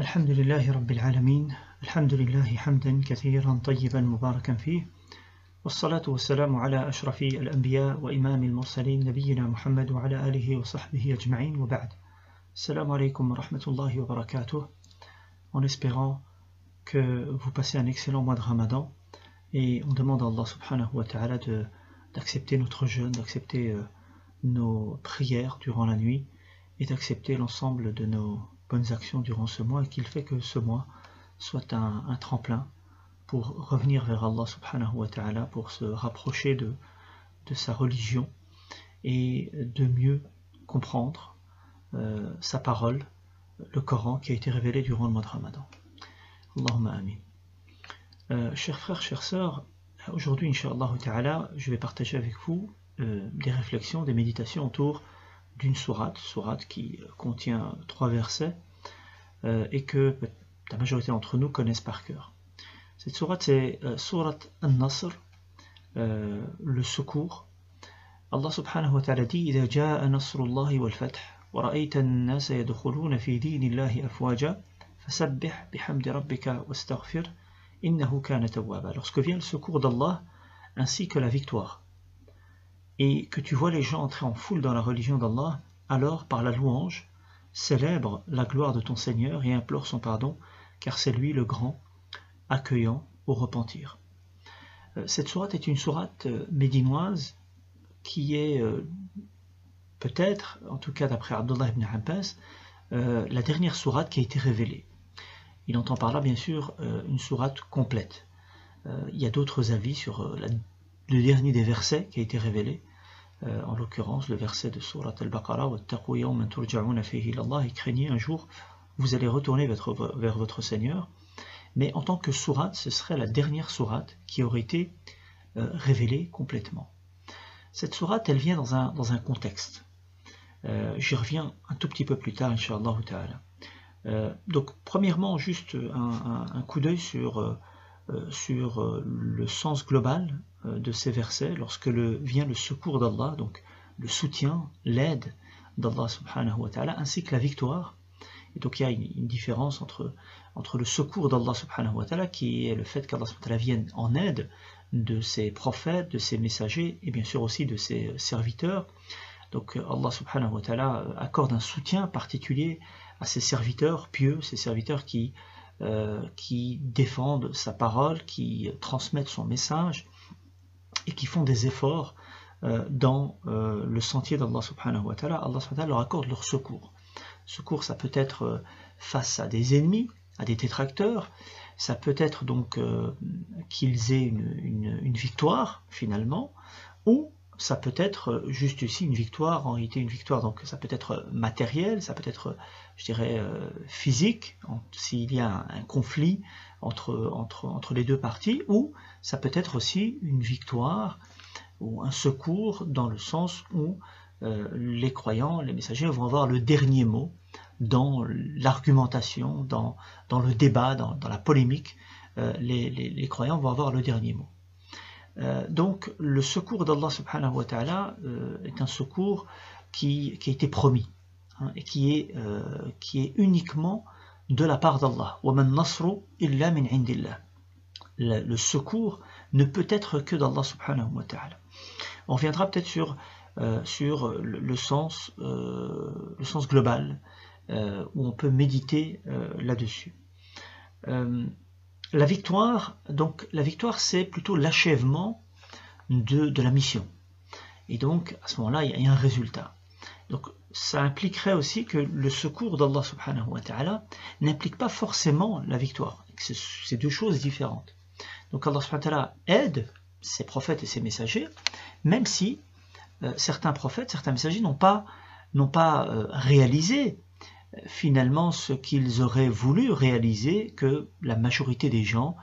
الحمد لله رب العالمين الحمد لله حمدا كثيرا طيبا مباركا فيه والصلاة والسلام على أشرف الأنبياء وإمام المرسلين نبينا محمد وعلى آله وصحبه أجمعين وبعد السلام عليكم ورحمة الله وبركاته en espérant que vous passez un excellent mois de Ramadan et on demande à Allah subhanahu wa ta'ala d'accepter notre jeûne, d'accepter euh, nos prières durant la nuit et d'accepter l'ensemble de nos bonnes actions durant ce mois et qu'il fait que ce mois soit un, tremplin pour revenir vers Allah subhanahu wa ta'ala, pour se rapprocher de, de sa religion et de mieux comprendre euh, sa parole, le Coran qui a été révélé durant le mois de Ramadan. Allahumma amin. Euh, chers frères, chères sœurs, aujourd'hui, Inch'Allah je vais partager avec vous euh, des réflexions, des méditations autour d'une sourate, sourate qui contient trois versets euh, et que la majorité d'entre nous connaissent par cœur. Cette sourate c'est euh, sourate An-Nasr, euh, le secours. Allah subhanahu wa ta'ala dit إذا جاء نصر الله والفتح ورأيت الناس يدخلون في دين الله أفواجا فسبح بحمد ربك واستغفر إنه كان توابا Lorsque vient le secours d'Allah ainsi que la victoire et que tu vois les gens entrer en foule dans la religion d'Allah, alors par la louange, célèbre la gloire de ton Seigneur et implore son pardon, car c'est lui le grand, accueillant au repentir. Euh, cette sourate est une sourate euh, médinoise qui est euh, peut-être, en tout cas d'après Abdullah ibn Abbas, la dernière sourate qui a été révélée. Il entend par là bien sûr une sourate complète. Il y a d'autres avis sur le dernier des versets qui a été révélé, euh, en l'occurrence le verset de Surat al-Baqarah et craignez un jour vous allez retourner vers votre Seigneur. Mais en tant que sourate ce serait la dernière sourate qui aurait été euh, révélée complètement. Cette sourate elle vient dans un, dans un contexte. Euh, j'y reviens un tout petit peu plus tard Inch'Allah euh, donc premièrement juste un, un, un coup d'œil sur, sur le sens global de ces versets lorsque le, vient le secours d'Allah, donc le soutien, l'aide d'Allah subhanahu wa ta'ala, ainsi que la victoire. Et donc il y a une, différence entre, entre le secours d'Allah subhanahu wa ta'ala, qui est le fait qu'Allah subhanahu wa ta'ala vienne en aide de ses prophètes, de ses messagers, et bien sûr aussi de ses serviteurs. Donc Allah subhanahu wa ta'ala accorde un soutien particulier à ses serviteurs pieux, ses serviteurs qui, euh, qui défendent sa parole, qui transmettent son message, et qui font des efforts euh, dans euh, le sentier d'Allah subhanahu wa ta'ala, Allah subhanahu wa ta'ala leur accorde leur secours. Secours, ça peut être euh, face à des ennemis, à des détracteurs, ça peut être donc qu'ils aient une, victoire finalement, ou ça peut être juste ici une victoire, en réalité une victoire, donc ça peut être matériel, ça peut être, je dirais, euh, physique, s'il y a un conflit entre, entre, les deux parties, ou ça peut être aussi une victoire ou un secours dans le sens où euh, les croyants, les messagers vont avoir le dernier mot dans l'argumentation, dans, dans, le débat, dans, dans la polémique, euh, les, les, croyants vont avoir le dernier mot. Euh, donc le secours d'Allah subhanahu wa ta'ala est un secours qui, qui a été promis hein, et qui est, qui est uniquement de la part d'Allah. Le, secours ne peut être que d'Allah subhanahu wa ta'ala. On reviendra peut-être sur, euh, sur le, sens, euh, le sens global euh, où on peut méditer là-dessus. la victoire, donc la victoire c'est plutôt l'achèvement de, de la mission. Et donc à ce moment-là il y a un résultat. Ça impliquerait aussi que le secours d'Allah subhanahu wa ta'ala n'implique pas forcément la victoire. C'est deux choses différentes. Donc Allah subhanahu wa ta'ala aide ses prophètes et ses messagers, même si euh, certains prophètes, certains messagers n'ont pas, pas euh, réalisé euh, finalement ce qu'ils auraient voulu réaliser que la majorité des gens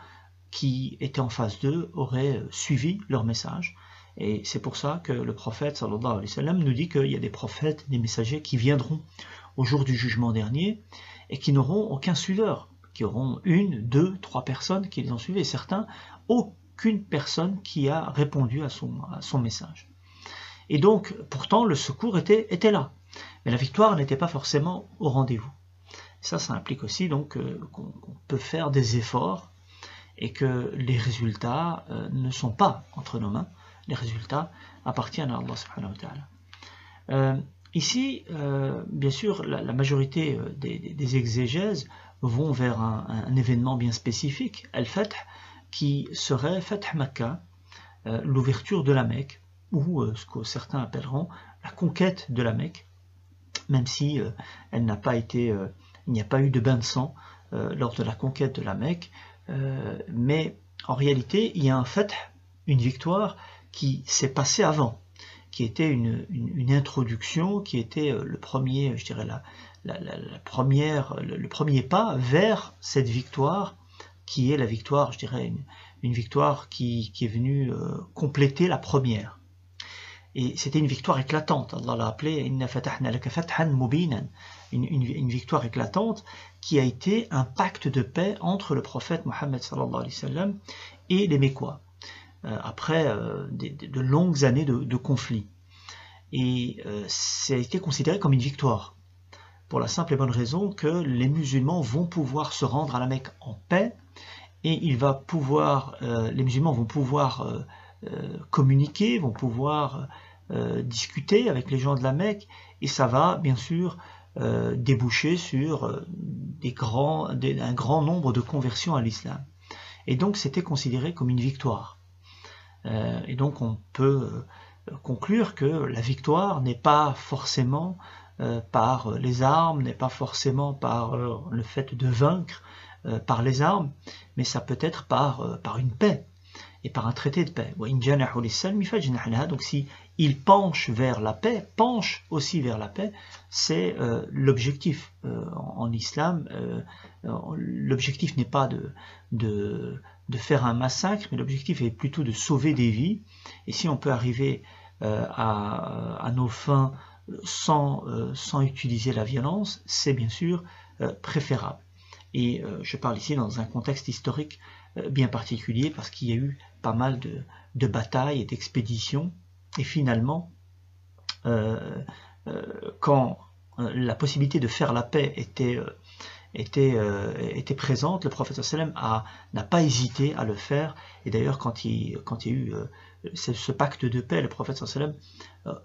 qui étaient en face d'eux auraient suivi leur message. Et c'est pour ça que le prophète sallallahu alayhi wa sallam nous dit qu'il y a des prophètes, des messagers qui viendront au jour du jugement dernier et qui n'auront aucun suiveur, qui auront une, deux, trois personnes qui les ont suivis, et certains, aucune personne qui a répondu à son, message. Et donc, pourtant, le secours était, était là. Mais la victoire n'était pas forcément au rendez-vous. Ça, ça implique aussi donc qu'on peut faire des efforts et que les résultats ne sont pas entre nos mains. Les résultats appartiennent à Allah subhanahu wa ta'ala. Ici, bien sûr, la, majorité des, exégèses vont vers un, événement bien spécifique, Al-Fath, qui serait Fath Makkah, l'ouverture de la Mecque, ou ce que certains appelleront la conquête de la Mecque, même si euh, elle n'a pas été, euh, il n'y a pas eu de bain de sang euh, lors de la conquête de la Mecque, mais en réalité, il y a un fait, une victoire qui s'est passée avant, qui était une, introduction, qui était le premier, je dirais la, première, le, premier pas vers cette victoire, qui est la victoire, je dirais une, victoire qui, qui, est venue compléter la première. Et c'était une victoire éclatante. Allah l'a appelé une, une, victoire éclatante qui a été un pacte de paix entre le prophète Mohammed et les Mécois, euh, après euh, de, longues années de, de conflits. Et euh, ça a été considéré comme une victoire, pour la simple et bonne raison que les musulmans vont pouvoir se rendre à la Mecque en paix, et il va pouvoir, les musulmans vont pouvoir communiquer, vont pouvoir euh, discuter avec les gens de la Mecque et ça va bien sûr euh, déboucher sur euh, un grand nombre de conversions à l'islam. Et donc c'était considéré comme une victoire. Et donc on peut conclure que la victoire n'est pas forcément par les armes, n'est pas forcément par le fait de vaincre par les armes, mais ça peut être par, par une paix et par un traité de paix. Donc si il penche vers la paix, penche aussi vers la paix, c'est euh, l'objectif euh, en, islam. Euh, l'objectif n'est pas de, faire un massacre, mais l'objectif est plutôt de sauver des vies. Et si on peut arriver à, à, nos fins sans, sans utiliser la violence, c'est bien sûr préférable. Et je parle ici dans un contexte historique bien particulier parce qu'il y a eu pas mal de, de batailles et d'expéditions et finalement, euh, euh, quand euh, la possibilité de faire la paix était, était, était présente, le prophète n'a pas hésité à le faire. Et d'ailleurs, quand il, quand il y a eu ce, pacte de paix, le prophète sallam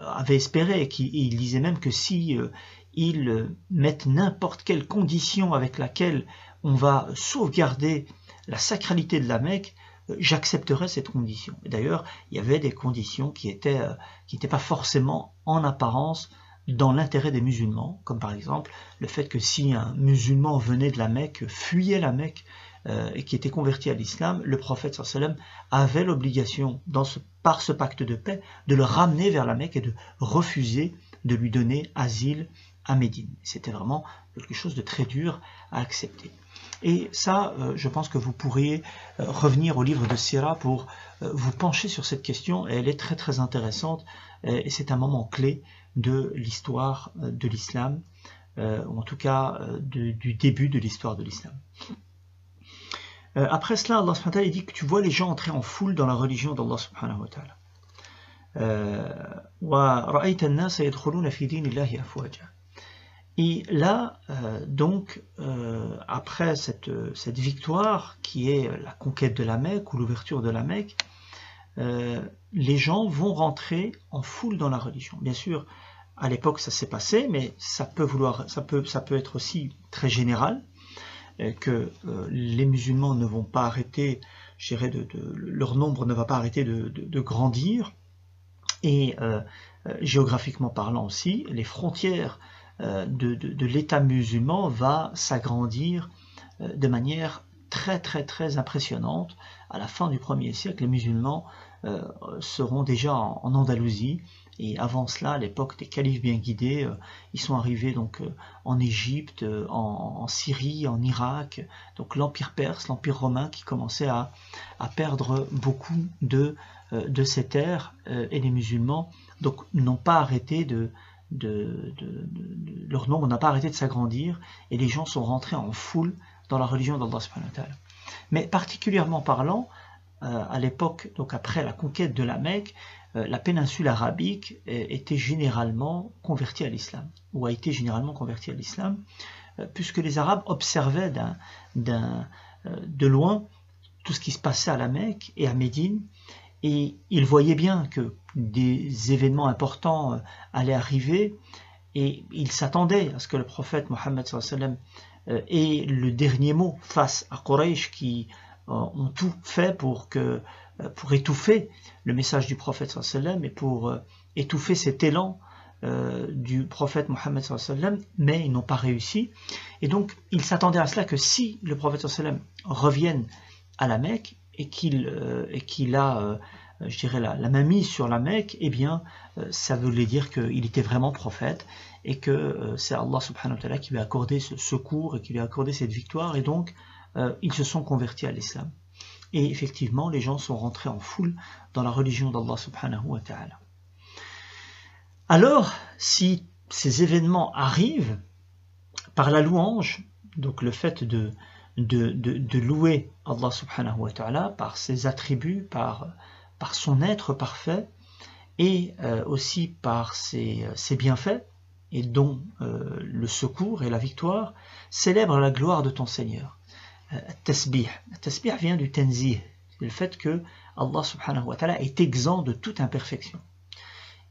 avait espéré, et il disait même que si ils mettent n'importe quelle condition avec laquelle on va sauvegarder la sacralité de la Mecque, j'accepterais cette condition. D'ailleurs, il y avait des conditions qui étaient euh, qui n'étaient pas forcément en apparence dans l'intérêt des musulmans, comme par exemple le fait que si un musulman venait de la Mecque, fuyait la Mecque euh, et qui était converti à l'islam, le prophète sallam avait l'obligation, par ce pacte de paix, de le ramener vers la Mecque et de refuser de lui donner asile à Médine. C'était vraiment quelque chose de très dur à accepter. Et ça, euh, je pense que vous pourriez euh, revenir au livre de Sira pour vous pencher sur cette question. elle est très très intéressante et c'est un moment clé de l'histoire de l'islam, ou en tout cas du début de l'histoire de l'islam. après cela, Allah subhanahu wa dit que tu vois les gens entrer en foule dans la religion d'Allah subhanahu wa ta'ala. Et là, euh, donc, euh, après cette, cette, victoire qui est la conquête de la Mecque ou l'ouverture de la Mecque, euh, les gens vont rentrer en foule dans la religion. Bien sûr, à l'époque ça s'est passé, mais ça peut, vouloir, ça, peut, être aussi très général, que les musulmans ne vont pas arrêter, je dirais, de, leur nombre ne va pas arrêter de, grandir, et géographiquement parlant aussi, les frontières euh, de, l'État musulman va s'agrandir euh, de manière très très très impressionnante. À la fin du 1er siècle, les musulmans euh, seront déjà en, Andalousie. Et avant cela, à l'époque des califes bien guidés, ils sont arrivés donc en Égypte, en, Syrie, en Irak. Donc l'empire perse, l'empire romain qui commençait à, perdre beaucoup de, de ses terres et les musulmans donc n'ont pas arrêté de, de, leur nombre n'a pas arrêté de s'agrandir et les gens sont rentrés en foule dans la religion d'Allah Mais particulièrement parlant, euh, à l'époque, donc après la conquête de la Mecque, euh, la péninsule arabique était généralement convertie à l'islam, ou a été généralement convertie à l'islam. puisque les Arabes observaient de loin tout ce qui se passait à la Mecque et à Médine, et ils voyaient bien que des événements importants allaient arriver, et ils s'attendaient à ce que le prophète Mohammed ait le dernier mot face à Quraysh qui ont tout fait pour, que, pour étouffer le message du prophète et pour étouffer cet élan euh, du prophète Mohammed mais ils n'ont pas réussi. Et donc, ils s'attendaient à cela que si le prophète revienne à la Mecque et qu'il euh, a, euh, je dirais, la, la, main mise sur la Mecque, eh bien, ça voulait dire qu'il était vraiment prophète et que c'est Allah subhanahu wa ta'ala qui lui a accordé ce secours et qui lui a accordé cette victoire. Et donc, ils se sont convertis à l'islam. Et effectivement, les gens sont rentrés en foule dans la religion d'Allah subhanahu wa ta'ala. Alors, si ces événements arrivent par la louange, donc le fait de, louer Allah subhanahu wa ta'ala par ses attributs, par, par son être parfait, et euh, aussi par ses, bienfaits, et dont euh, le secours et la victoire, célèbre la gloire de ton Seigneur. Euh, tasbih. Tasbih vient du tenzih, le fait que Allah subhanahu wa ta'ala est exempt de toute imperfection.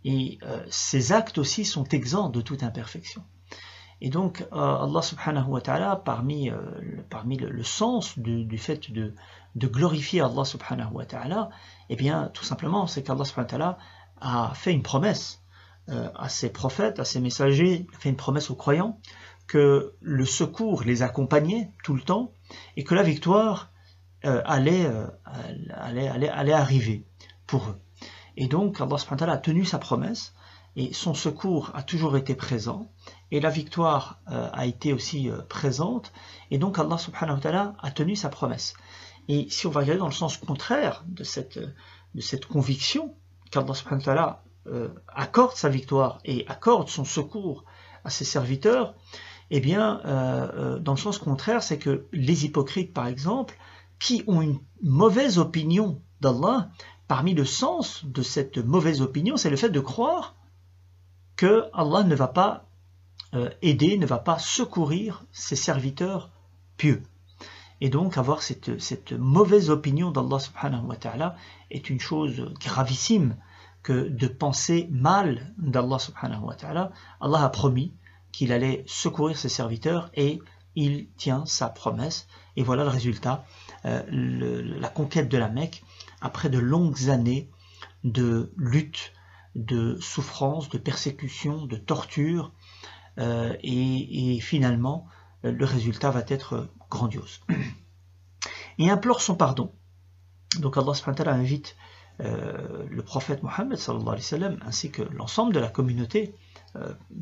Et euh, ces actes aussi sont exempts de toute imperfection. Et donc, euh, Allah subhanahu wa ta'ala, parmi, euh, parmi le, sens du, fait de, de, glorifier Allah subhanahu wa ta'ala, eh bien, tout simplement, c'est qu'Allah subhanahu wa ta'ala a fait une promesse à ses prophètes, à ses messagers, a fait une promesse aux croyants, que le secours les accompagnait tout le temps, et que la victoire allait, allait, allait, allait arriver pour eux. Et donc Allah subhanahu a tenu sa promesse et son secours a toujours été présent et la victoire euh, a été aussi euh, présente et donc Allah subhanahu a tenu sa promesse. Et si on va regarder dans le sens contraire de cette, de cette conviction qu'Allah subhanahu euh, accorde sa victoire et accorde son secours à ses serviteurs, eh bien, dans le sens contraire, c'est que les hypocrites, par exemple, qui ont une mauvaise opinion d'Allah, parmi le sens de cette mauvaise opinion, c'est le fait de croire que Allah ne va pas euh, aider, ne va pas secourir ses serviteurs pieux. Et donc avoir cette, mauvaise opinion d'Allah est une chose gravissime que de penser mal d'Allah. Allah a promis qu'il allait secourir ses serviteurs et il tient sa promesse. Et voilà le résultat, euh, la conquête de la Mecque après de longues années de lutte, de souffrance, de persécution, de torture, euh, et, finalement, le résultat va être grandiose. Il implore son pardon. Donc Allah invite euh, le prophète Mohammed ainsi que l'ensemble de la communauté euh,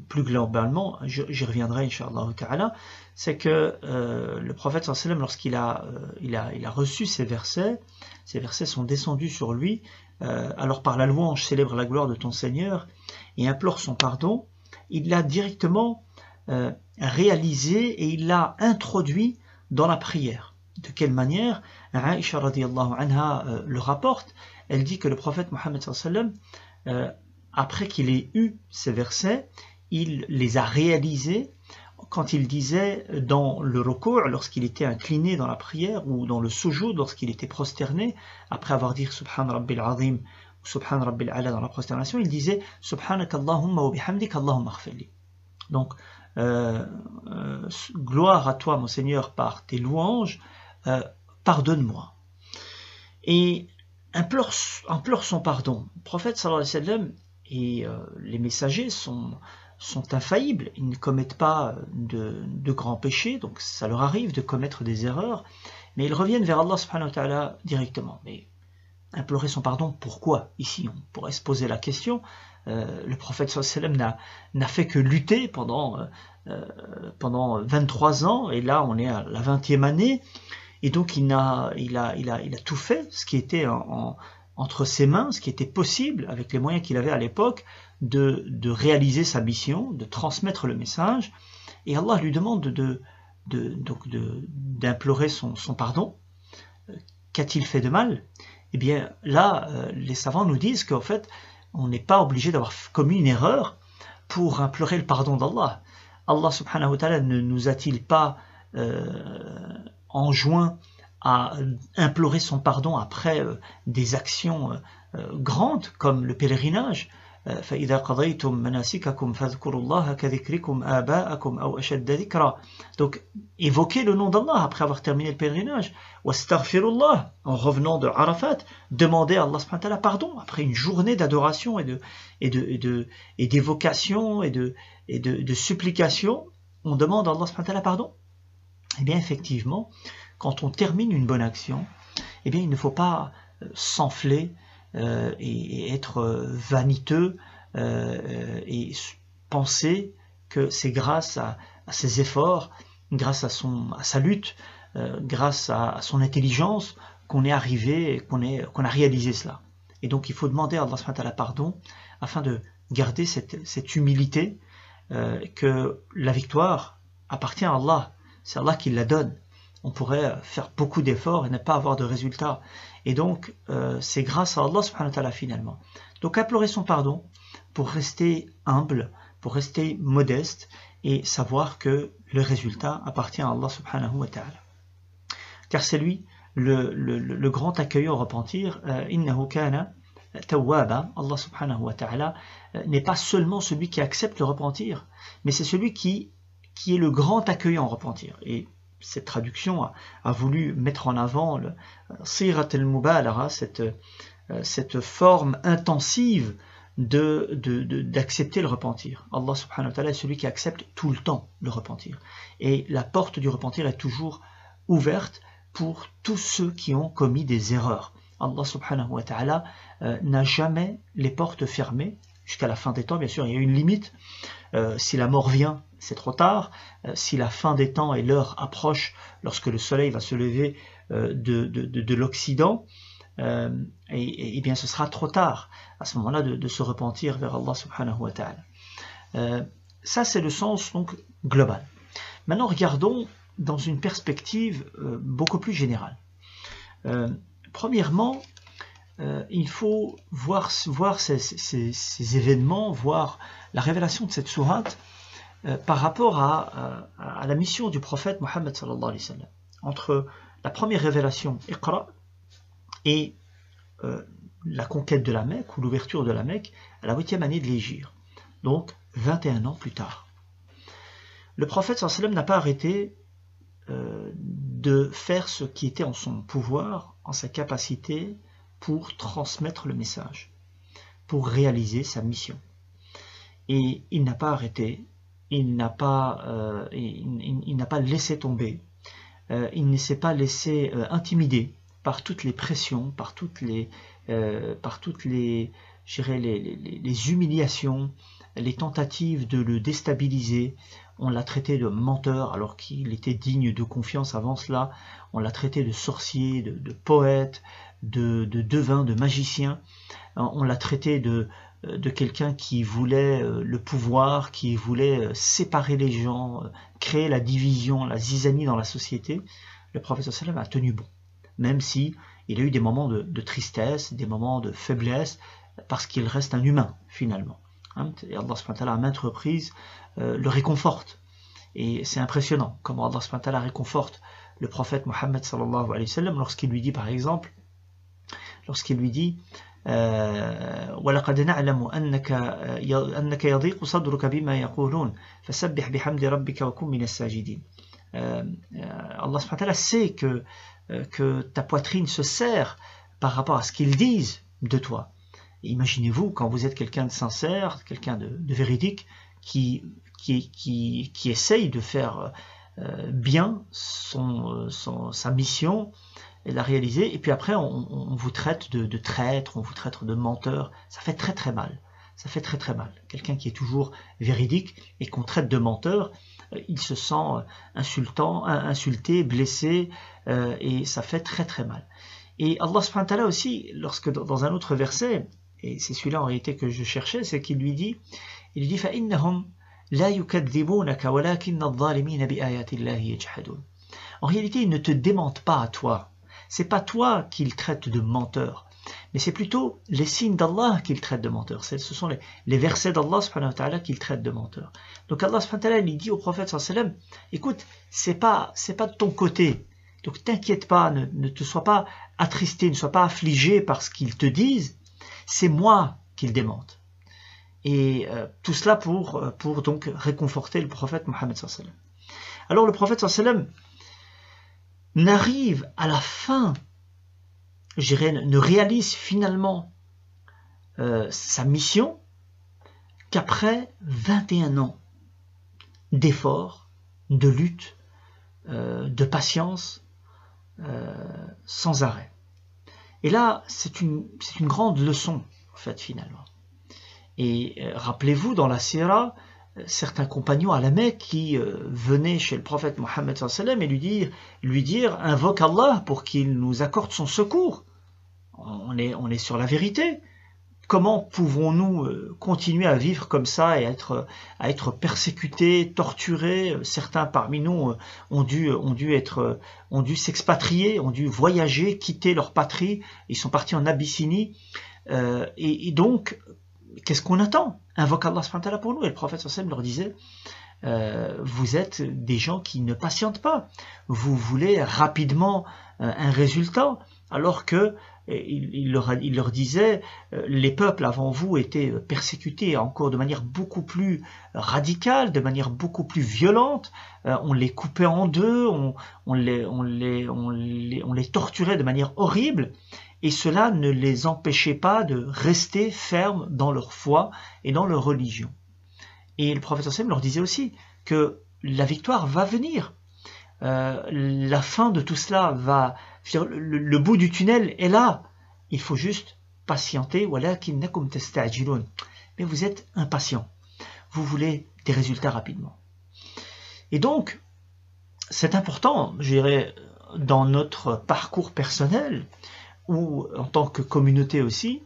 plus globalement, j'y reviendrai, Inch'Allah c'est que euh, le prophète lorsqu'il a, euh, il a, il a reçu ces versets, ces versets sont descendus sur lui, alors par la louange célèbre la gloire de ton Seigneur et implore son pardon, il l'a directement réalisé et il l'a introduit dans la prière. De quelle manière? Aisha anha le rapporte, elle dit que le prophète Mohammed après qu'il ait eu ces versets, il les a réalisés quand il disait dans le recours, lorsqu'il était incliné dans la prière, ou dans le soujou, lorsqu'il était prosterné, après avoir dit Subhan Rabbil Azim ou Subhan Rabbil Ala dans la prosternation, il disait Subhanak Allahumma wa bihamdik Allahumma Donc, euh, euh, gloire à toi, mon Seigneur, par tes louanges, euh, pardonne-moi. Et implore, implore, son pardon. Le prophète sallallahu alayhi wa sallam, et euh, les messagers sont, sont infaillibles, ils ne commettent pas de, grands péchés, donc ça leur arrive de commettre des erreurs, mais ils reviennent vers Allah subhanahu wa ta'ala directement. Mais implorer son pardon, pourquoi? Ici, on pourrait se poser la question. Euh, le prophète sallam n'a fait que lutter pendant, euh, pendant 23 ans, et là on est à la 20e année, et donc il a, il, a, il, a, il a tout fait, ce qui était en, entre ses mains ce qui était possible avec les moyens qu'il avait à l'époque de, réaliser sa mission, de transmettre le message. Et Allah lui demande de, donc d'implorer son, son, pardon. Euh, qu'a-t-il fait de mal? Eh bien là, euh, les savants nous disent qu'en fait, on n'est pas obligé d'avoir commis une erreur pour implorer le pardon d'Allah. Allah subhanahu wa ta'ala ne nous a-t-il pas euh, enjoint à implorer son pardon après euh, des actions euh, euh, grandes comme le pèlerinage. Donc, évoquez le nom d'Allah après avoir terminé le pèlerinage. En revenant de Arafat, demandez à Allah pardon après une journée d'adoration et d'évocation et de, de supplication. On demande à Allah pardon. Eh bien, effectivement, quand on termine une bonne action, eh bien, il ne faut pas euh, s'enfler euh, et, être euh, vaniteux et penser que c'est grâce à, ses efforts, grâce à, son, à sa lutte, grâce à, son intelligence qu'on est arrivé, qu'on qu'on a réalisé cela. Et donc il faut demander à Allah la pardon afin de garder cette, cette humilité que la victoire appartient à Allah. C'est Allah qui la donne on pourrait faire beaucoup d'efforts et ne pas avoir de résultats. Et donc, euh, c'est grâce à Allah subhanahu wa ta'ala finalement. Donc, implorer son pardon pour rester humble, pour rester modeste et savoir que le résultat appartient à Allah subhanahu wa ta'ala. Car c'est lui le, grand accueillant au repentir. Euh, innahu Allah subhanahu wa ta'ala, euh, n'est pas seulement celui qui accepte le repentir, mais c'est celui qui, qui est le grand accueillant repentir. Et cette traduction a, voulu mettre en avant le sirat al cette, euh, cette forme intensive d'accepter le repentir. Allah subhanahu wa ta'ala est celui qui accepte tout le temps le repentir. Et la porte du repentir est toujours ouverte pour tous ceux qui ont commis des erreurs. Allah subhanahu wa ta'ala euh, n'a jamais les portes fermées jusqu'à la fin des temps. Bien sûr, il y a une limite. Euh, si la mort vient, c'est trop tard. Euh, si la fin des temps et l'heure approche, lorsque le soleil va se lever euh, de, l'Occident, et, bien ce sera trop tard à ce moment-là de, se repentir vers Allah subhanahu wa ta'ala. ça, c'est le sens donc global. Maintenant, regardons dans une perspective beaucoup plus générale. premièrement, euh, il faut voir, voir ces, événements, voir la révélation de cette sourate euh, par rapport à, la mission du prophète Mohammed. Entre la première révélation, Iqra, et euh, la conquête de la Mecque ou l'ouverture de la Mecque à la huitième année de l'Égypte, donc 21 ans plus tard. Le prophète sallallahu alayhi n'a pas arrêté de faire ce qui était en son pouvoir, en sa capacité pour transmettre le message, pour réaliser sa mission. Et il n'a pas arrêté, il n'a pas, euh, il, pas laissé tomber, euh, il ne s'est pas laissé euh, intimider par toutes les pressions, par toutes les, par toutes les, les, les, humiliations, les tentatives de le déstabiliser. On l'a traité de menteur alors qu'il était digne de confiance avant cela. On l'a traité de sorcier, de, poète, de devin, de magicien. On l'a traité de, de quelqu'un qui voulait euh, le pouvoir, qui voulait euh, séparer les gens, euh, créer la division, la zizanie dans la société. Le prophète sallam a tenu bon, même si il a eu des moments de, tristesse, des moments de faiblesse, parce qu'il reste un humain finalement. Hein, et Allah à maintes reprises le réconforte. Et c'est impressionnant comment Allah réconforte le prophète Mohammed lorsqu'il lui dit par exemple lorsqu'il lui dit ولقد نعلم أنك أنك يضيق صدرك بما يقولون فسبح بحمد ربك وكن من الساجدين Allah subhanahu sait que, que ta poitrine se serre par rapport à ce qu'ils disent de toi. Imaginez-vous quand vous êtes quelqu'un de sincère, quelqu'un de, de, véridique, qui, qui, qui, qui, essaye de faire euh, bien son, son, sa mission, et la réaliser, et puis après on, vous traite de, traître, on vous traite de menteur, ça fait très très mal. Ça fait très très mal. Quelqu'un qui est toujours véridique et qu'on traite de menteur, euh, il se sent euh, insultant, insulté, blessé, euh, et ça fait très très mal. Et Allah subhanahu wa ta'ala aussi, lorsque dans un autre verset, et c'est celui-là en réalité que je cherchais, c'est qu'il lui dit, il dit فَإِنَّهُمْ لَا يُكَذِّبُونَكَ وَلَكِنَّ الظَّالِمِينَ بِآيَاتِ اللَّهِ يَجْحَدُونَ En réalité, ils ne te démentent pas à toi, c'est pas toi qu'ils traitent de menteur, mais c'est plutôt les signes d'Allah qu'il traite de menteurs. Ce sont les, versets d'Allah qu'il traite de menteurs. Donc Allah il dit au prophète sallallahu écoute, c'est pas, c'est pas de ton côté. Donc t'inquiète pas, ne, te sois pas attristé, ne sois pas affligé par ce qu'ils te disent. C'est moi qu'ils démentent. Et euh, tout cela pour, euh, pour donc réconforter le prophète Mohammed Alors le prophète sallallahu n'arrive à la fin je ne réalise finalement euh, sa mission qu'après 21 ans d'efforts, de lutte, euh, de patience, euh, sans arrêt. Et là, c'est une, une, grande leçon, en fait, finalement. Et rappelez-vous, dans la Sierra, certains compagnons à la Mecque qui venaient chez le prophète Mohammed et lui dire, lui dire invoque Allah pour qu'il nous accorde son secours on est, on est sur la vérité. Comment pouvons-nous euh, continuer à vivre comme ça et être, à être persécutés, torturés? Certains parmi nous euh, ont dû, ont dû être, ont dû s'expatrier, ont dû voyager, quitter leur patrie. Ils sont partis en Abyssinie. Euh, et, donc, qu'est-ce qu'on attend? Invoque Allah pour nous. Et le prophète leur disait, vous êtes des gens qui ne patientent pas. Vous voulez rapidement un résultat, alors que il, leur, disait, euh, les peuples avant vous étaient persécutés encore de manière beaucoup plus radicale, de manière beaucoup plus violente, euh, on les coupait en deux, on, les, torturait de manière horrible, et cela ne les empêchait pas de rester fermes dans leur foi et dans leur religion. Et le prophète Sam leur disait aussi que la victoire va venir. Euh, la fin de tout cela va, le, bout du tunnel est là. Il faut juste patienter. Mais vous êtes impatient. Vous voulez des résultats rapidement. Et donc, c'est important, je dirais, dans notre parcours personnel ou en tant que communauté aussi,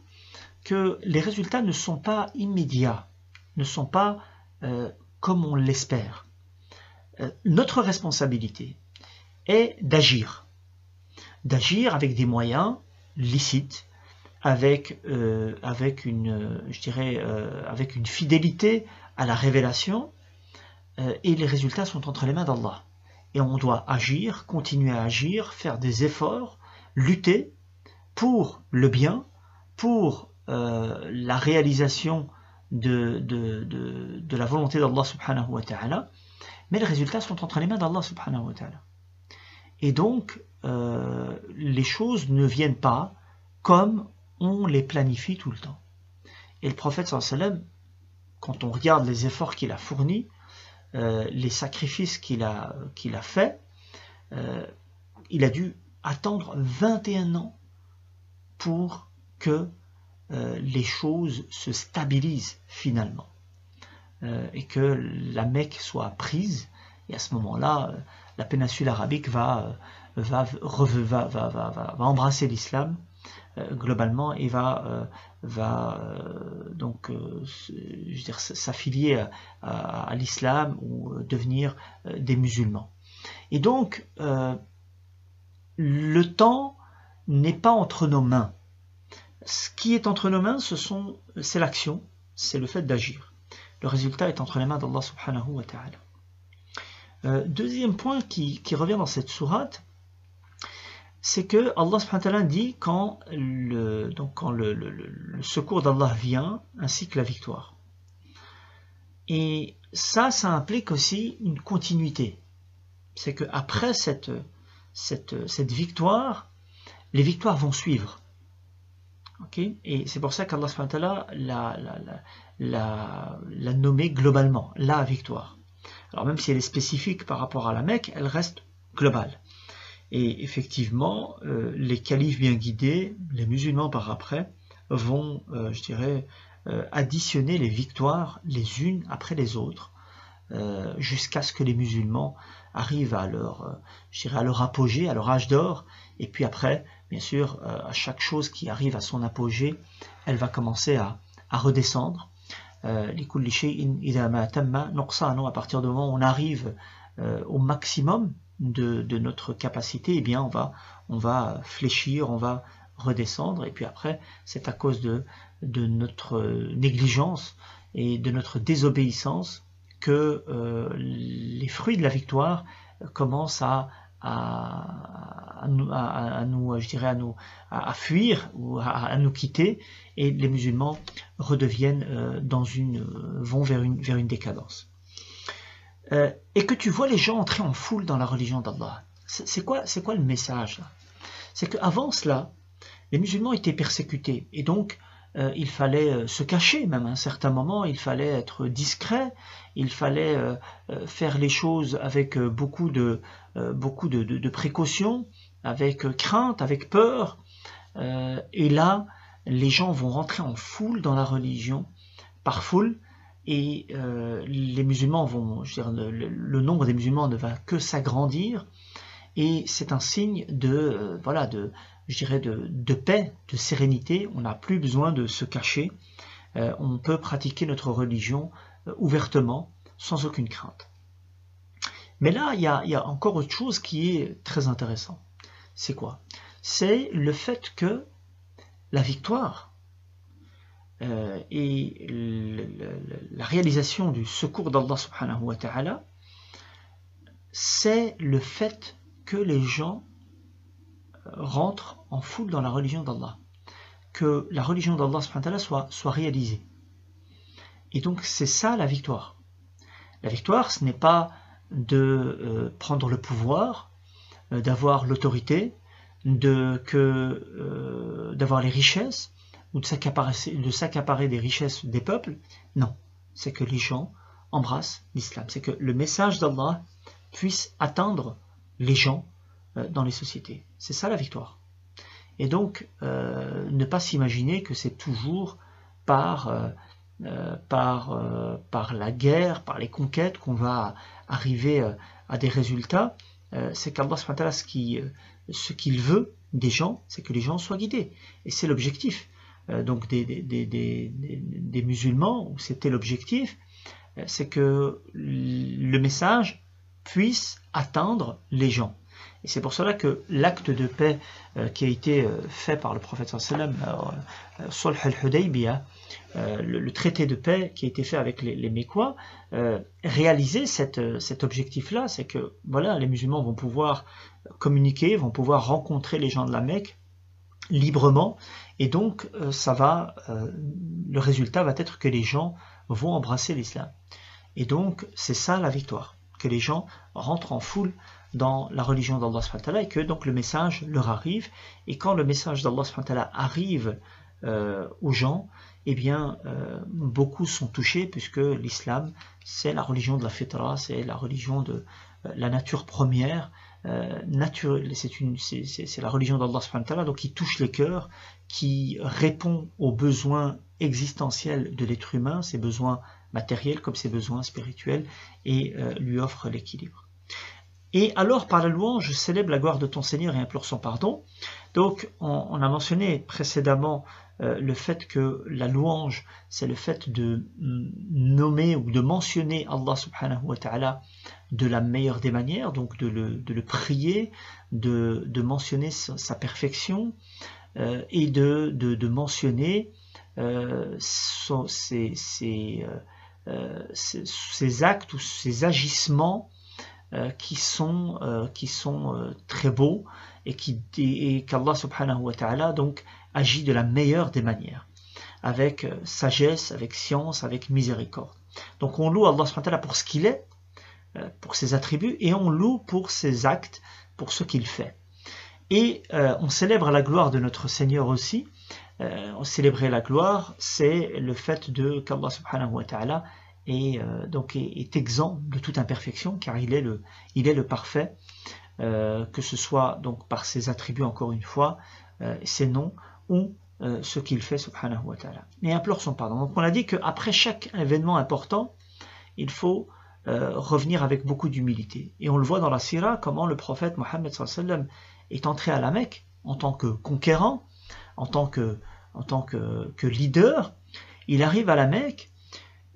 que les résultats ne sont pas immédiats, ne sont pas euh, comme on l'espère. Euh, notre responsabilité est d'agir d'agir avec des moyens licites, avec, euh, avec, une, je dirais, avec une fidélité à la révélation, et les résultats sont entre les mains d'Allah. Et on doit agir, continuer à agir, faire des efforts, lutter pour le bien, pour la réalisation de, la volonté d'Allah subhanahu wa ta'ala, mais les résultats sont entre les mains d'Allah subhanahu wa ta'ala. Et donc, euh, les choses ne viennent pas comme on les planifie tout le temps. Et le prophète sallam, quand on regarde les efforts qu'il a fournis, euh, les sacrifices qu'il a, qu'il faits, euh, il a dû attendre 21 ans pour que les choses se stabilisent finalement. et que la Mecque soit prise, et à ce moment-là, la péninsule arabique va, va, va, embrasser l'islam euh, globalement et va, euh, va euh, donc s'affilier à, l'islam ou devenir des musulmans. Et donc, le temps n'est pas entre nos mains. Ce qui est entre nos mains, ce sont, c'est l'action, c'est le fait d'agir. Le résultat est entre les mains d'Allah subhanahu wa ta'ala. Euh, deuxième point qui, revient dans cette sourate, c'est que Allah dit quand le, donc quand le, secours d'Allah vient, ainsi que la victoire. Et ça, ça implique aussi une continuité. C'est qu'après cette, cette, cette victoire, les victoires vont suivre. Et c'est pour ça qu'Allah l'a nommé globalement, la victoire. Alors même si elle est spécifique par rapport à la Mecque, elle reste globale. Et effectivement, euh, les califes bien guidés, les musulmans par après, vont, euh, je dirais, euh, additionner les victoires les unes après les autres, jusqu'à ce que les musulmans arrivent à leur apogée, à leur âge d'or, et puis après, bien sûr, à chaque chose qui arrive à son apogée, elle va commencer à redescendre, euh, à partir du moment où on arrive euh, au maximum de, notre capacité, eh bien on va, on va fléchir, on va redescendre, et puis après, c'est à cause de, de notre négligence et de notre désobéissance que euh, les fruits de la victoire commencent à, à, nous, je dirais, à nous, à, fuir ou à, nous quitter, et les musulmans redeviennent euh, dans une, vont vers une, vers une décadence. Euh, et que tu vois les gens entrer en foule dans la religion d'Allah. C'est quoi, c'est quoi le message là? C'est qu'avant cela, les musulmans étaient persécutés, et donc euh, il fallait euh, se cacher même à un certain moment, il fallait être discret, il fallait euh, faire les choses avec beaucoup de, beaucoup de, précautions, avec crainte, avec peur. et là, les gens vont rentrer en foule dans la religion, par foule, et les musulmans vont, le, nombre des musulmans ne va que s'agrandir, et c'est un signe de, voilà, de, je dirais, de, paix, de sérénité. On n'a plus besoin de se cacher. Euh, on peut pratiquer notre religion euh, ouvertement, sans aucune crainte. Mais là, il y, a, encore autre chose qui est très intéressant. C'est quoi? C'est le fait que la victoire euh, et la réalisation du secours d'Allah subhanahu wa ta'ala, c'est le fait que les gens rentrent en foule dans la religion d'Allah, que la religion d'Allah soit, soit réalisée. Et donc c'est ça la victoire. La victoire, ce n'est pas de euh, prendre le pouvoir, euh, d'avoir l'autorité, de que euh, d'avoir les richesses ou de s'accaparer des richesses des peuples. Non, c'est que les gens embrassent l'islam. C'est que le message d'Allah puisse atteindre les gens dans les sociétés. C'est ça la victoire. Et donc, euh, ne pas s'imaginer que c'est toujours par, euh, euh, par, par la guerre, par les conquêtes qu'on va arriver à des résultats. c'est qu'Allah ce ce qu'il veut des gens, c'est que les gens soient guidés. Et c'est l'objectif. donc des, des, des, des musulmans, c'était l'objectif, c'est que le message puisse atteindre les gens. Et c'est pour cela que l'acte de paix euh, qui a été euh, fait par le prophète sallam, euh, Sulh al-Hudaybiyah, le, traité de paix qui a été fait avec les, les réalisait cette, cet objectif-là, c'est que voilà, les musulmans vont pouvoir communiquer, vont pouvoir rencontrer les gens de la Mecque librement, et donc ça va, le résultat va être que les gens vont embrasser l'islam. Et donc c'est ça la victoire, que les gens rentrent en foule dans la religion d'Allah et que donc le message leur arrive. Et quand le message d'Allah arrive euh, aux gens, eh bien, euh, beaucoup sont touchés puisque l'islam, c'est la religion de la fitra, c'est la religion de euh, la nature première, c'est la religion d'Allah donc qui touche les cœurs, qui répond aux besoins existentiels de l'être humain, ses besoins matériels comme ses besoins spirituels, et lui offre l'équilibre. Et alors, par la louange, je célèbre la gloire de ton Seigneur et implore son pardon. Donc, on, a mentionné précédemment euh, le fait que la louange, c'est le fait de nommer ou de mentionner Allah subhanahu wa ta'ala de la meilleure des manières, donc de le, prier, de, mentionner sa, perfection euh, et de, de mentionner euh, ses, actes ou ses agissements euh, qui sont, euh, qui sont euh, très beaux et qu'Allah subhanahu wa ta'ala donc agit de la meilleure des manières avec sagesse, avec science, avec miséricorde. Donc on loue Allah subhanahu wa ta'ala pour ce qu'il est, pour ses attributs et on loue pour ses actes, pour ce qu'il fait. Et on célèbre la gloire de notre Seigneur aussi. On célébrer la gloire, c'est le fait de qu'Allah subhanahu wa ta'ala et euh, donc est, exempt de toute imperfection car il est le, il est le parfait, euh, que ce soit donc par ses attributs encore une fois, euh, ses noms ou ce qu'il fait subhanahu wa ta'ala. Et implore son pardon. Donc on a dit qu'après chaque événement important, il faut revenir avec beaucoup d'humilité. Et on le voit dans la sira comment le prophète Mohammed est entré à la Mecque en tant que conquérant, en tant que, leader. Il arrive à la Mecque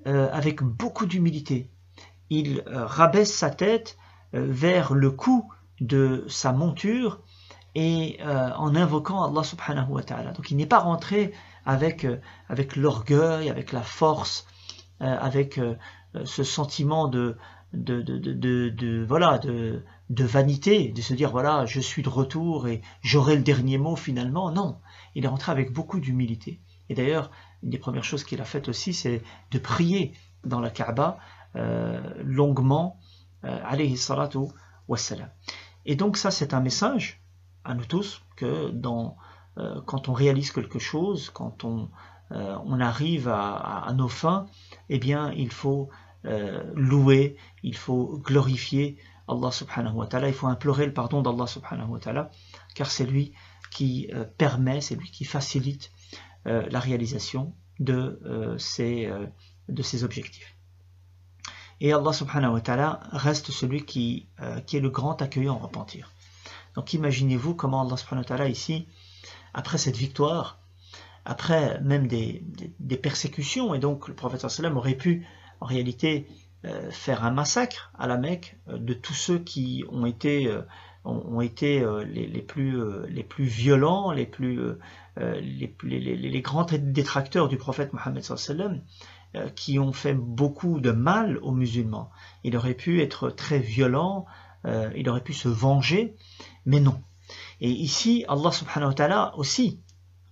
euh, avec beaucoup d'humilité. Il euh, rabaisse sa tête euh, vers le cou de sa monture et en invoquant Allah subhanahu wa ta'ala. Donc il n'est pas rentré avec, avec l'orgueil, avec la force, avec ce sentiment de, de, de, voilà, de vanité, de se dire voilà, je suis de retour et j'aurai le dernier mot finalement. Non, il est rentré avec beaucoup d'humilité. Et d'ailleurs, une des premières choses qu'il a faites aussi, c'est de prier dans la Kaaba euh, longuement, euh, alayhi salatu wassalam. Et donc ça, c'est un message à nous tous que dans, euh, quand on réalise quelque chose, quand on, arrive à, nos fins, eh bien, il faut louer, il faut glorifier Allah subhanahu wa ta'ala, il faut implorer le pardon d'Allah subhanahu wa ta'ala, car c'est lui qui permet, c'est lui qui facilite la réalisation de, ces, de ces objectifs. Et Allah subhanahu wa ta'ala reste celui qui, euh, qui est le grand accueillant en repentir. Donc imaginez-vous comment Allah subhanahu wa ta'ala ici, après cette victoire, après même des, des, persécutions, et donc le prophète sallam aurait pu en réalité euh, faire un massacre à la Mecque euh, de tous ceux qui ont été, ont, été les, les, plus, les plus violents, les, plus, les, les, grands détracteurs du prophète Mohammed sallam, euh, qui ont fait beaucoup de mal aux musulmans. Il aurait pu être très violent, euh, il aurait pu se venger, mais non. Et ici, Allah subhanahu wa ta'ala aussi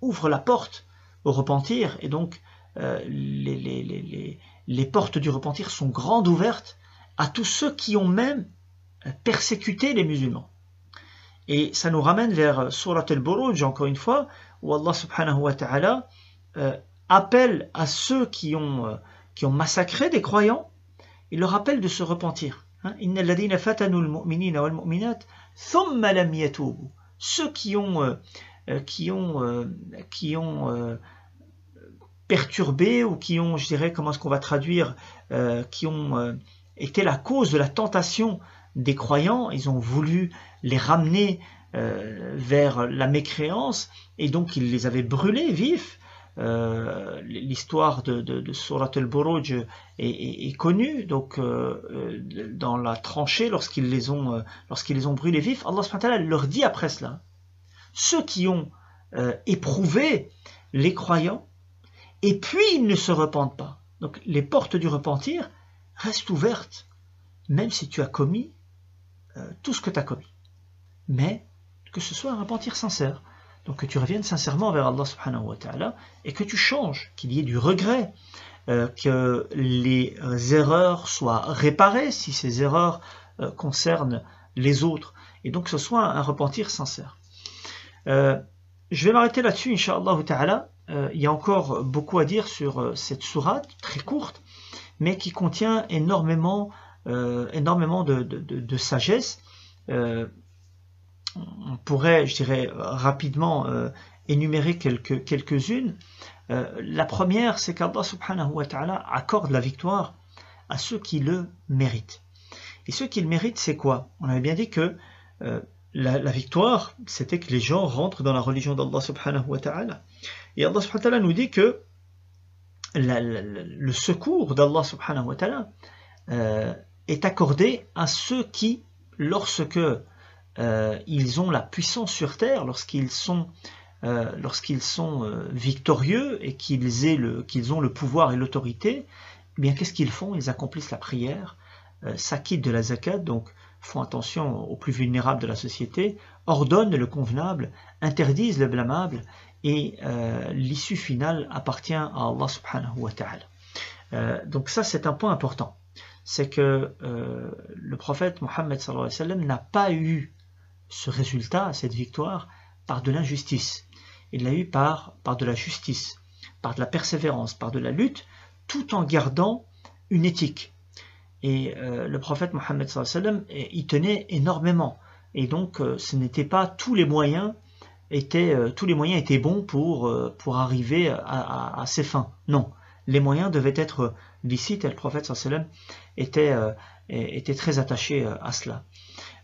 ouvre la porte au repentir, et donc euh, les, portes du repentir sont grandes ouvertes à tous ceux qui ont même persécuté les musulmans. Et ça nous ramène vers Surat al-Buruj, encore une fois, où Allah subhanahu wa ta'ala appelle à ceux qui ont, euh, qui ont massacré des croyants, il leur appelle de se repentir. Hein. Ceux qui ont, euh, euh, qui ont, qui ont perturbé ou qui ont, je dirais, comment est-ce qu'on va traduire, qui ont été la cause de la tentation des croyants, ils ont voulu les ramener vers la mécréance et donc ils les avaient brûlés vifs euh, l'histoire de, de, de, Surat al-Buruj est, est, connue, donc euh, euh, dans la tranchée, lorsqu'ils les, ont, les ont brûlés vifs, Allah leur dit après cela, ceux qui ont éprouvé les croyants, et puis ils ne se repentent pas. Donc les portes du repentir restent ouvertes, même si tu as commis tout ce que tu as commis. Mais que ce soit un repentir sincère. Donc que tu reviennes sincèrement vers Allah subhanahu wa ta'ala et que tu changes, qu'il y ait du regret, euh, que les erreurs soient réparées si ces erreurs euh, concernent les autres. Et donc que ce soit un repentir sincère. Euh, je vais m'arrêter là-dessus, inshallah ta'ala. il y a encore beaucoup à dire sur cette sourate, très courte, mais qui contient énormément, énormément de, sagesse on pourrait, je dirais, rapidement euh, énumérer quelques, quelques-unes. Euh, la première, c'est qu'Allah subhanahu wa ta'ala accorde la victoire à ceux qui le méritent. Et ceux qui le méritent, c'est quoi? On avait bien dit que euh, la, victoire, c'était que les gens rentrent dans la religion d'Allah subhanahu wa ta'ala. Et Allah subhanahu wa ta'ala nous dit que le secours d'Allah subhanahu wa ta'ala est accordé à ceux qui, lorsque euh, ils ont la puissance sur terre lorsqu'ils sont, euh, lorsqu'ils sont euh, victorieux et qu'ils, ont le pouvoir et l'autorité, eh bien qu'est-ce qu'ils font? Ils accomplissent la prière, s'acquittent de la zakat, donc font attention aux plus vulnérables de la société, ordonnent le convenable, interdisent le blâmable, et l'issue finale appartient à Allah subhanahu wa ta'ala. donc ça c'est un point important c'est que le prophète Mohammed n'a pas eu ce résultat, cette victoire, par de l'injustice. Il l'a eu par, par de la justice, par de la persévérance, par de la lutte, tout en gardant une éthique. Et euh, le prophète Mohammed y tenait énormément. Et donc, euh, ce n'était pas tous les moyens étaient, euh, tous les moyens étaient bons pour, pour arriver à, ses fins. Non, les moyens devaient être licites et le prophète était, était très attaché à cela.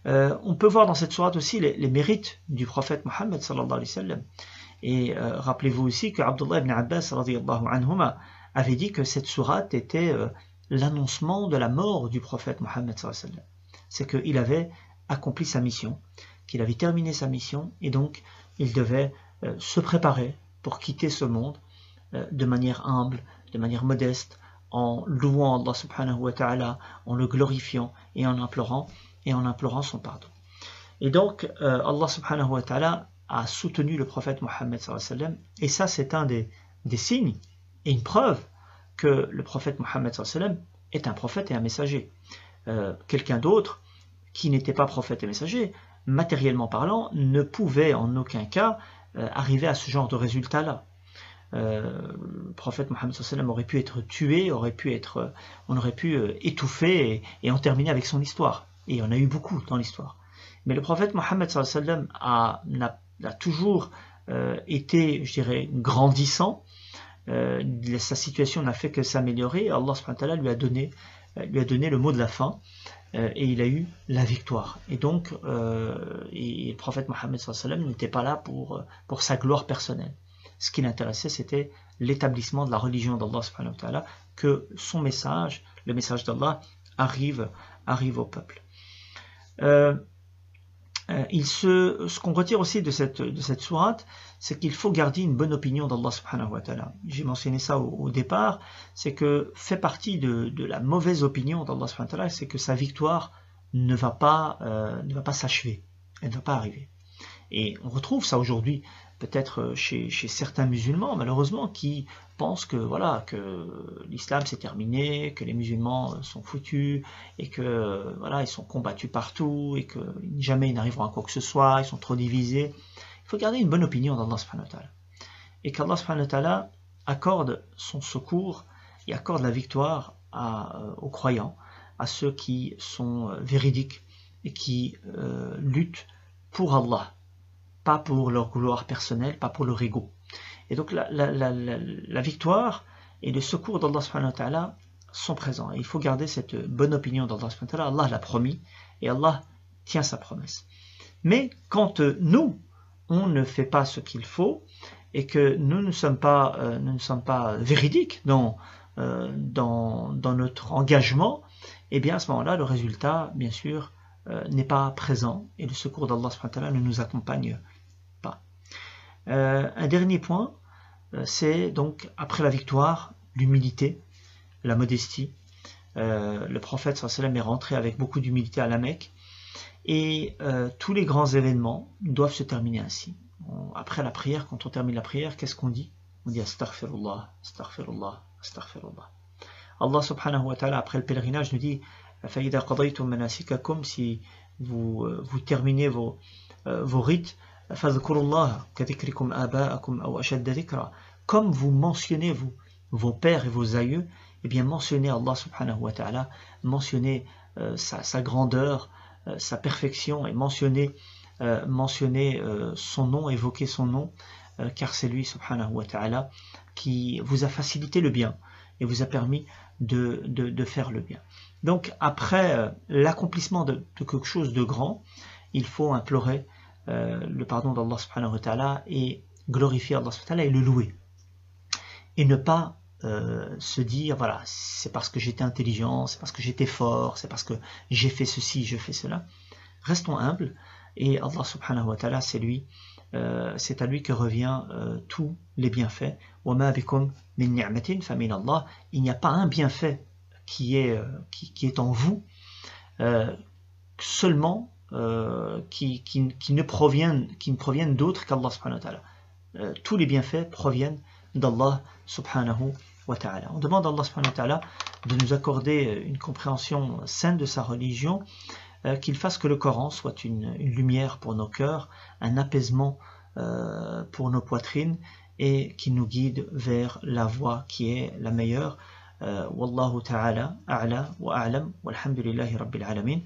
Euh, on peut voir dans cette sourate aussi les, mérites du prophète Mohammed sallallahu alayhi wa sallam. Et euh, rappelez-vous aussi que Abdullah ibn Abbas anhuma, avait dit que cette sourate était euh, l'annoncement de la mort du prophète Mohammed sallallahu sallam. C'est qu'il avait accompli sa mission, qu'il avait terminé sa mission et donc il devait euh, se préparer pour quitter ce monde euh, de manière humble, de manière modeste, en louant Allah subhanahu wa ta'ala, en le glorifiant et en implorant et en implorant son pardon. Et donc euh, Allah subhanahu wa ta'ala a soutenu le prophète Mohammed et ça c'est un des, signes et une preuve que le prophète Mohammed est un prophète et un messager. Quelqu'un d'autre qui n'était pas prophète et messager, matériellement parlant, ne pouvait en aucun cas euh, arriver à ce genre de résultat-là. Euh, le prophète Mohammed aurait pu être tué, aurait pu être, on aurait pu euh, étouffer et, en terminer avec son histoire. Et il en a eu beaucoup dans l'histoire. Mais le prophète Mohammed a, a, toujours été, je dirais, grandissant. sa situation n'a fait que s'améliorer. Allah lui a donné, lui a donné le mot de la fin. Euh, et il a eu la victoire. Et donc, euh, le prophète Mohammed n'était pas là pour, euh, pour sa gloire personnelle. Ce qui l'intéressait, c'était l'établissement de la religion d'Allah, que son message, le message d'Allah, arrive, arrive au peuple. Euh, il se, ce qu'on retire aussi de cette, de cette sourate, c'est qu'il faut garder une bonne opinion d'Allah subhanahu wa ta'ala. J'ai mentionné ça au, départ, c'est que fait partie de, la mauvaise opinion d'Allah subhanahu wa ta'ala, c'est que sa victoire ne va pas, euh, ne va pas s'achever, elle ne va pas arriver. Et on retrouve ça aujourd'hui peut-être euh, chez, certains musulmans, malheureusement, qui pensent que voilà que l'islam c'est terminé, que les musulmans euh, sont foutus et que euh, voilà ils sont combattus partout et que jamais ils n'arriveront à quoi que ce soit, ils sont trop divisés. Il faut garder une bonne opinion d'Allah subhanahu et qu'Allah subhanahu accorde son secours et accorde la victoire aux croyants, à ceux qui sont véridiques et qui luttent pour Allah pas pour leur gloire personnelle, pas pour leur ego. Et donc la, victoire et le secours d'Allah subhanahu sont présents. Il faut garder cette bonne opinion d'Allah subhanahu wa. Allah l'a promis et Allah tient sa promesse. Mais quand euh, nous, on ne fait pas ce qu'il faut et que nous ne sommes pas, euh, ne sommes pas véridiques dans, euh, dans, dans, notre engagement, eh bien à ce moment-là, le résultat, bien sûr, n'est pas présent et le secours d'Allah ne nous accompagne euh, un dernier point, euh, c'est donc après la victoire, l'humilité, la modestie. Euh, le prophète sallam est rentré avec beaucoup d'humilité à la Mecque et tous les grands événements doivent se terminer ainsi. après la prière, quand on termine la prière, qu'est-ce qu'on dit? On dit astaghfirullah, astaghfirullah, astaghfirullah. Allah subhanahu wa ta'ala, après le pèlerinage, nous dit si vous, vous terminez vos, vos rites, comme vous mentionnez vous, vos pères et vos aïeux, eh bien mentionnez Allah subhanahu wa ta'ala, mentionnez euh, sa, grandeur, euh, sa perfection et mentionnez, euh, mentionnez son nom, évoquez son nom, car c'est lui subhanahu wa ta'ala qui vous a facilité le bien et vous a permis de, de, faire le bien. Donc après l'accomplissement de, de, quelque chose de grand, il faut implorer euh, le pardon d'Allah subhanahu wa ta'ala et glorifier Allah subhanahu wa ta'ala et le louer. Et ne pas euh, se dire, voilà, c'est parce que j'étais intelligent, c'est parce que j'étais fort, c'est parce que j'ai fait ceci, je fais cela. Restons humbles et Allah subhanahu wa ta'ala, c'est lui, euh, c'est à lui que revient tous les bienfaits. Il n'y a pas un bienfait qui est, qui, qui est en vous, seulement euh, qui, qui, qui, ne proviennent, qui ne proviennent d'autre qu'Allah subhanahu wa ta'ala. Euh, tous les bienfaits proviennent d'Allah subhanahu wa ta'ala. On demande à Allah subhanahu wa ta'ala de nous accorder une compréhension saine de sa religion, euh, qu'il fasse que le Coran soit une, une, lumière pour nos cœurs, un apaisement euh, pour nos poitrines et qui nous guide vers la voie qui est la meilleure. والله تعالى أعلى وأعلم والحمد لله رب العالمين